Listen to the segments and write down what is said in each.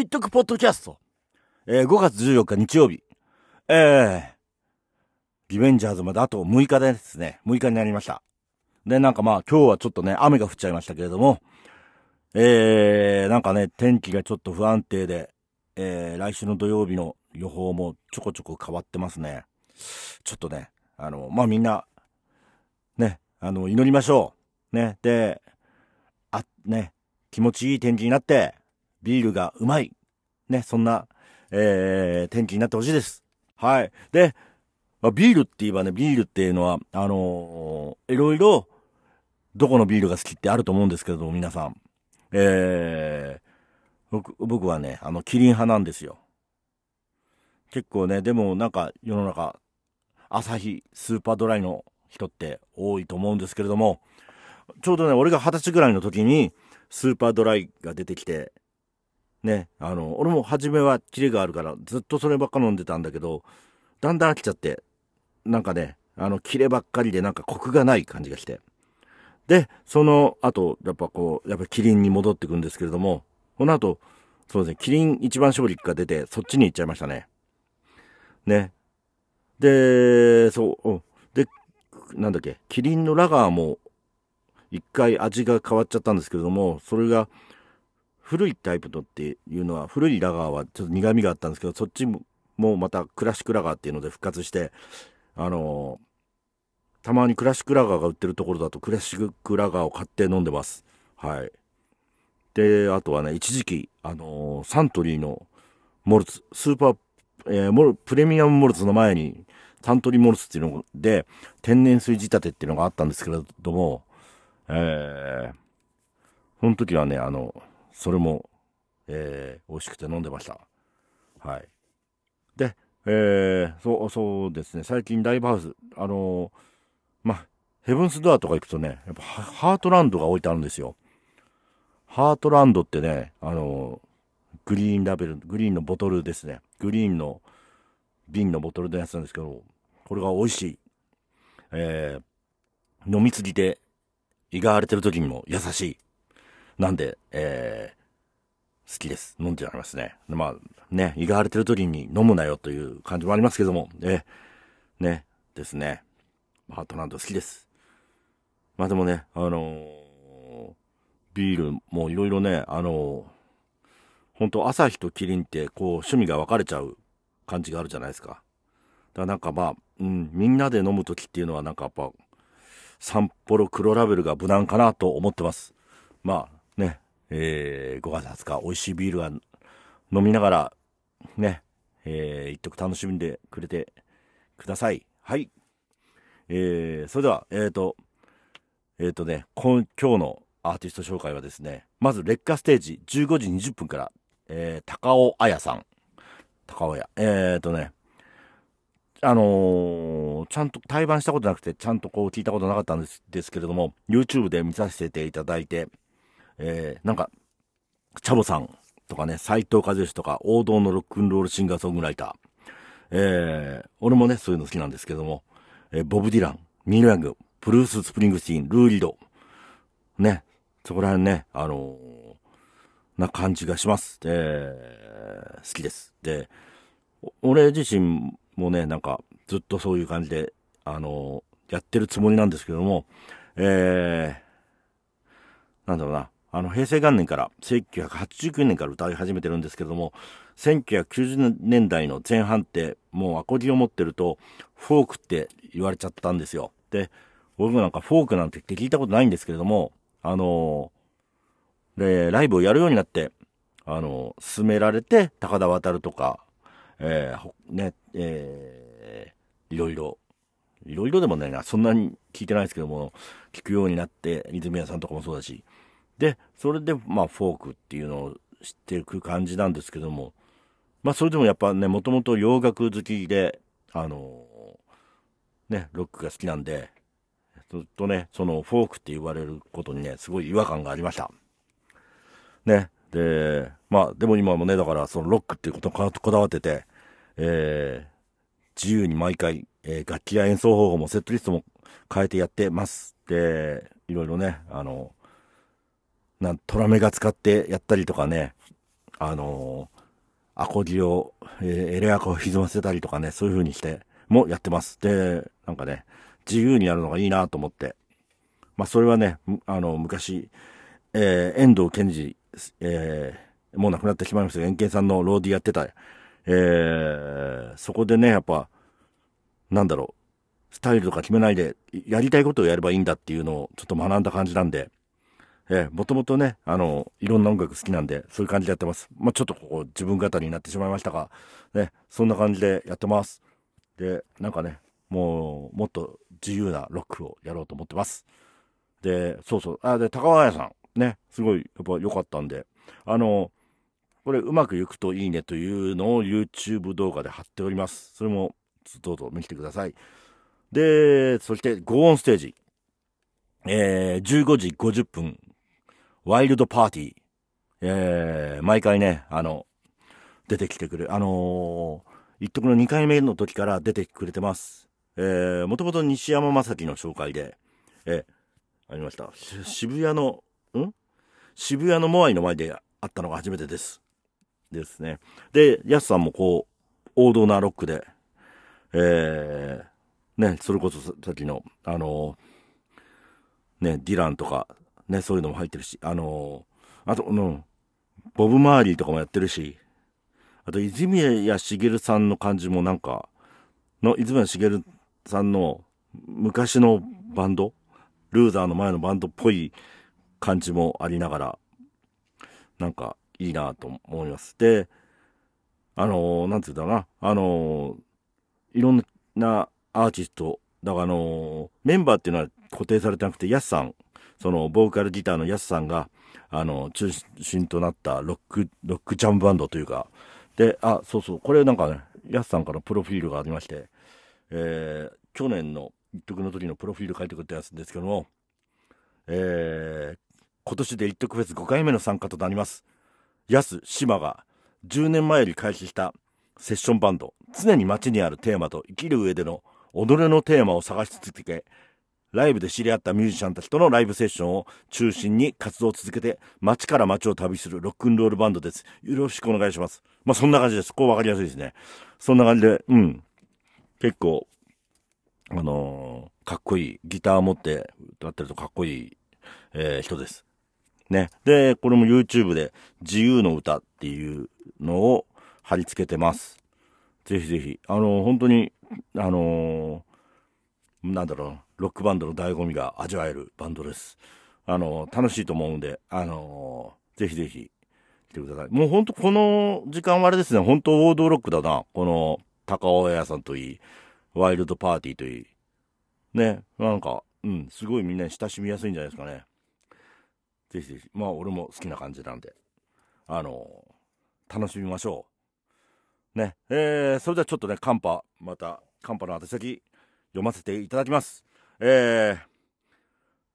一徳ポッドキャスト。えー、5月14日日曜日。えー、リベンジャーズまであと6日ですね。6日になりました。で、なんかまあ今日はちょっとね、雨が降っちゃいましたけれども、えー、なんかね、天気がちょっと不安定で、えー、来週の土曜日の予報もちょこちょこ変わってますね。ちょっとね、あの、まあみんな、ね、あの、祈りましょう。ね、で、あ、ね、気持ちいい天気になって、ビールがうまい。ね、そんな、えー、天気になってほしいです。はい。で、ビールって言えばね、ビールっていうのは、あのー、いろいろ、どこのビールが好きってあると思うんですけれども、皆さん。えー、僕、僕はね、あの、キリン派なんですよ。結構ね、でもなんか世の中、朝日、スーパードライの人って多いと思うんですけれども、ちょうどね、俺が二十歳ぐらいの時に、スーパードライが出てきて、ね、あの、俺も初めはキレがあるから、ずっとそればっか飲んでたんだけど、だんだん飽きちゃって、なんかね、あの、キレばっかりでなんかコクがない感じがして。で、その後、やっぱこう、やっぱキリンに戻ってくんですけれども、この後、そうですね、キリン一番勝利が出て、そっちに行っちゃいましたね。ね。で、そう、で、なんだっけ、キリンのラガーも、一回味が変わっちゃったんですけれども、それが、古いタイプのっていうのは、古いラガーはちょっと苦味があったんですけど、そっちもまたクラシックラガーっていうので復活して、あのー、たまにクラシックラガーが売ってるところだとクラシックラガーを買って飲んでます。はい。で、あとはね、一時期、あのー、サントリーのモルツ、スーパー、えー、モル、プレミアムモルツの前に、サントリーモルツっていうので、天然水仕立てっていうのがあったんですけれども、えー、その時はね、あの、それも、えー、美味しくて飲んでました。はい。で、えー、そう、そうですね、最近ライブハウス、あのー、まヘブンスドアとか行くとね、やっぱハートランドが置いてあるんですよ。ハートランドってね、あのー、グリーンラベル、グリーンのボトルですね。グリーンの瓶のボトルのやつなんですけど、これが美味しい。えー、飲みすぎて、胃が荒れてる時にも優しい。なんで、えー、好きです。飲んじゃいますね。まあ、ね、胃が荒れてる時に飲むなよという感じもありますけども、えー、ね、ですね。ハートランド好きです。まあでもね、あのー、ビールもいろいろね、あのー、本当朝日とキリンってこう趣味が分かれちゃう感じがあるじゃないですか。だからなんかまあ、うん、みんなで飲む時っていうのはなんかやっぱ、札幌黒ラベルが無難かなと思ってます。まあ、ね、えー、5月20日、美味しいビールが飲みながら、ね、えー、一徳楽しんでくれてください。はい。えー、それでは、えっ、ー、と、えっ、ー、とね、今今日のアーティスト紹介はですね、まず劣化ステージ15時20分から、えー、高尾彩さん。高尾彩。えっ、ー、とね、あのー、ちゃんと対バンしたことなくて、ちゃんとこう聞いたことなかったんですですけれども、YouTube で見させていただいて、えー、なんか、チャボさんとかね、斎藤和義とか、王道のロックンロールシンガーソングライター。えー、俺もね、そういうの好きなんですけども、えー、ボブ・ディラン、ニール・ヤング、ブルース・スプリングスティーン、ルー・リード。ね、そこら辺ね、あのー、な感じがします。えー、好きです。で、俺自身もね、なんか、ずっとそういう感じで、あのー、やってるつもりなんですけども、えー、なんだろうな、あの、平成元年から、1989年から歌い始めてるんですけども、1990年代の前半って、もうアコギを持ってると、フォークって言われちゃったんですよ。で、僕なんかフォークなんて聞いたことないんですけれども、あのー、で、ライブをやるようになって、あのー、勧められて、高田渡るとか、えー、ね、えー、いろいろ、いろいろでもね、そんなに聞いてないですけども、聞くようになって、泉谷さんとかもそうだし、で、それで、まあ、フォークっていうのを知っていく感じなんですけども、まあ、それでもやっぱね、もともと洋楽好きで、あのー、ね、ロックが好きなんで、ずっとね、そのフォークって言われることにね、すごい違和感がありました。ね。で、まあ、でも今もね、だからそのロックっていうことをこだわってて、えー、自由に毎回、えー、楽器や演奏方法もセットリストも変えてやってます。で、いろいろね、あの、な、トラメが使ってやったりとかね、あのー、アコギを、えー、エレアコを歪ませたりとかね、そういう風にしてもやってます。で、なんかね、自由にやるのがいいなと思って。まあ、それはね、あの、昔、えー、遠藤健二、えー、もう亡くなってしまいましたが、遠健さんのローディやってた、えー、そこでね、やっぱ、なんだろう、スタイルとか決めないで、やりたいことをやればいいんだっていうのをちょっと学んだ感じなんで、えー、もともとね、あの、いろんな音楽好きなんで、そういう感じでやってます。まあ、ちょっとここ自分語りになってしまいましたが、ね、そんな感じでやってます。で、なんかね、もう、もっと自由なロックをやろうと思ってます。で、そうそう、あ、で、高川屋さん、ね、すごい、やっぱ良かったんで、あの、これうまくいくといいねというのを YouTube 動画で貼っております。それもどうぞ見てください。で、そして、ゴーンステージ。えー、15時50分、ワイルドパーティー。えー、毎回ね、あの、出てきてくれ、あのー、一徳の2回目の時から出てくれてます。えー、もともと西山正樹の紹介で、えー、ありました。渋谷の、ん？渋谷のモアイの前で会ったのが初めてです。ですね。で、ヤスさんもこう、王道なロックで、えー、ね、それこそさっきの、あのー、ね、ディランとか、ね、そういうのも入ってるし、あの、あと、うん、ボブ・マーリーとかもやってるし、あと、泉谷しげるさんの感じもなんか、の、泉谷しげるさんの昔のバンド、ルーザーの前のバンドっぽい感じもありながら、なんかいいなと思います。で、あのー、なんて言うんだろうな、あの、いろんなアーティスト、だからあの、メンバーっていうのは固定されてなくて、ヤスさん、その、ボーカルギターのヤスさんが、あの、中心となったロック、ロックジャムバンドというか、で、あ、そうそう、これなんかね、ヤスさんからプロフィールがありまして、えー、去年の一徳の時のプロフィール書いてくれたやつですけども、えー、今年で一徳フェス5回目の参加となります。ヤス、シマが10年前より開始したセッションバンド、常に街にあるテーマと生きる上での己のテーマを探し続け、ライブで知り合ったミュージシャンたちとのライブセッションを中心に活動を続けて、街から街を旅するロックンロールバンドです。よろしくお願いします。まあ、そんな感じです。こうわかりやすいですね。そんな感じで、うん。結構、あのー、かっこいい。ギター持って歌ってるとかっこいい、えー、人です。ね。で、これも YouTube で自由の歌っていうのを貼り付けてます。ぜひぜひ。あの、本当に、あのー、なんだろう、ロックバンドの醍醐味が味わえるバンドです。あの、楽しいと思うんで、あのー、ぜひぜひ来てください。もう本当この時間はあれですね、本当王道ロックだな。この高尾屋さんといい、ワイルドパーティーといい。ね、なんか、うん、すごいみんなに親しみやすいんじゃないですかね。ぜひぜひ、まあ俺も好きな感じなんで、あの楽しみましょう。ね。えー、それではちょっとね、カンパ、また、カンパの宛先、読ませていただきます。えー、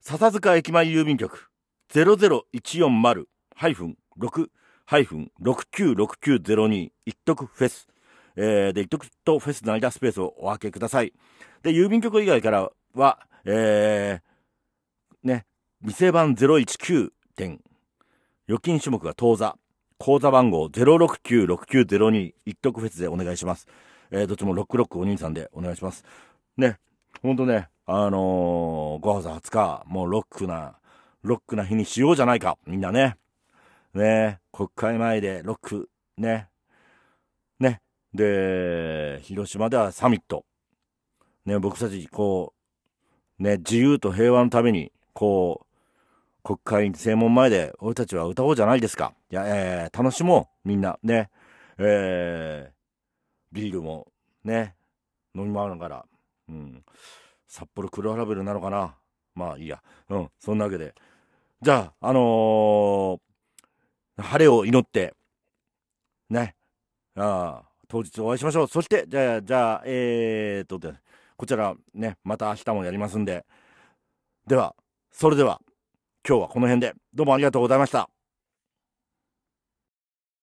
笹塚駅前郵便局、00140-6-696902一徳フェス。えー、で、一徳とフェスの間スペースをお分けください。で、郵便局以外からは、えー、ね、店番019点、預金種目が当座、口座番号0696902一徳フェスでお願いします。えー、どっちも66お兄さんでお願いします。ね、ほんとね、あのー、5月20日、もうロックな、ロックな日にしようじゃないか、みんなね。ね、国会前でロック、ね。ね。で、広島ではサミット。ね、僕たち、こう、ね、自由と平和のために、こう、国会正門前で俺たちは歌おうじゃないですか。いや、えー、楽しもう、みんな。ね。えー、ビールも、ね、飲み回るから。うん。札幌黒ラベルなのかな？まあいいや。うん。そんなわけで。じゃあ、あのー、晴れを祈って、ね。ああ、当日お会いしましょう。そして、じゃあ、じゃあ、えーと、こちらね、また明日もやりますんで。では、それでは。今日はこの辺でどうもありがとうございました。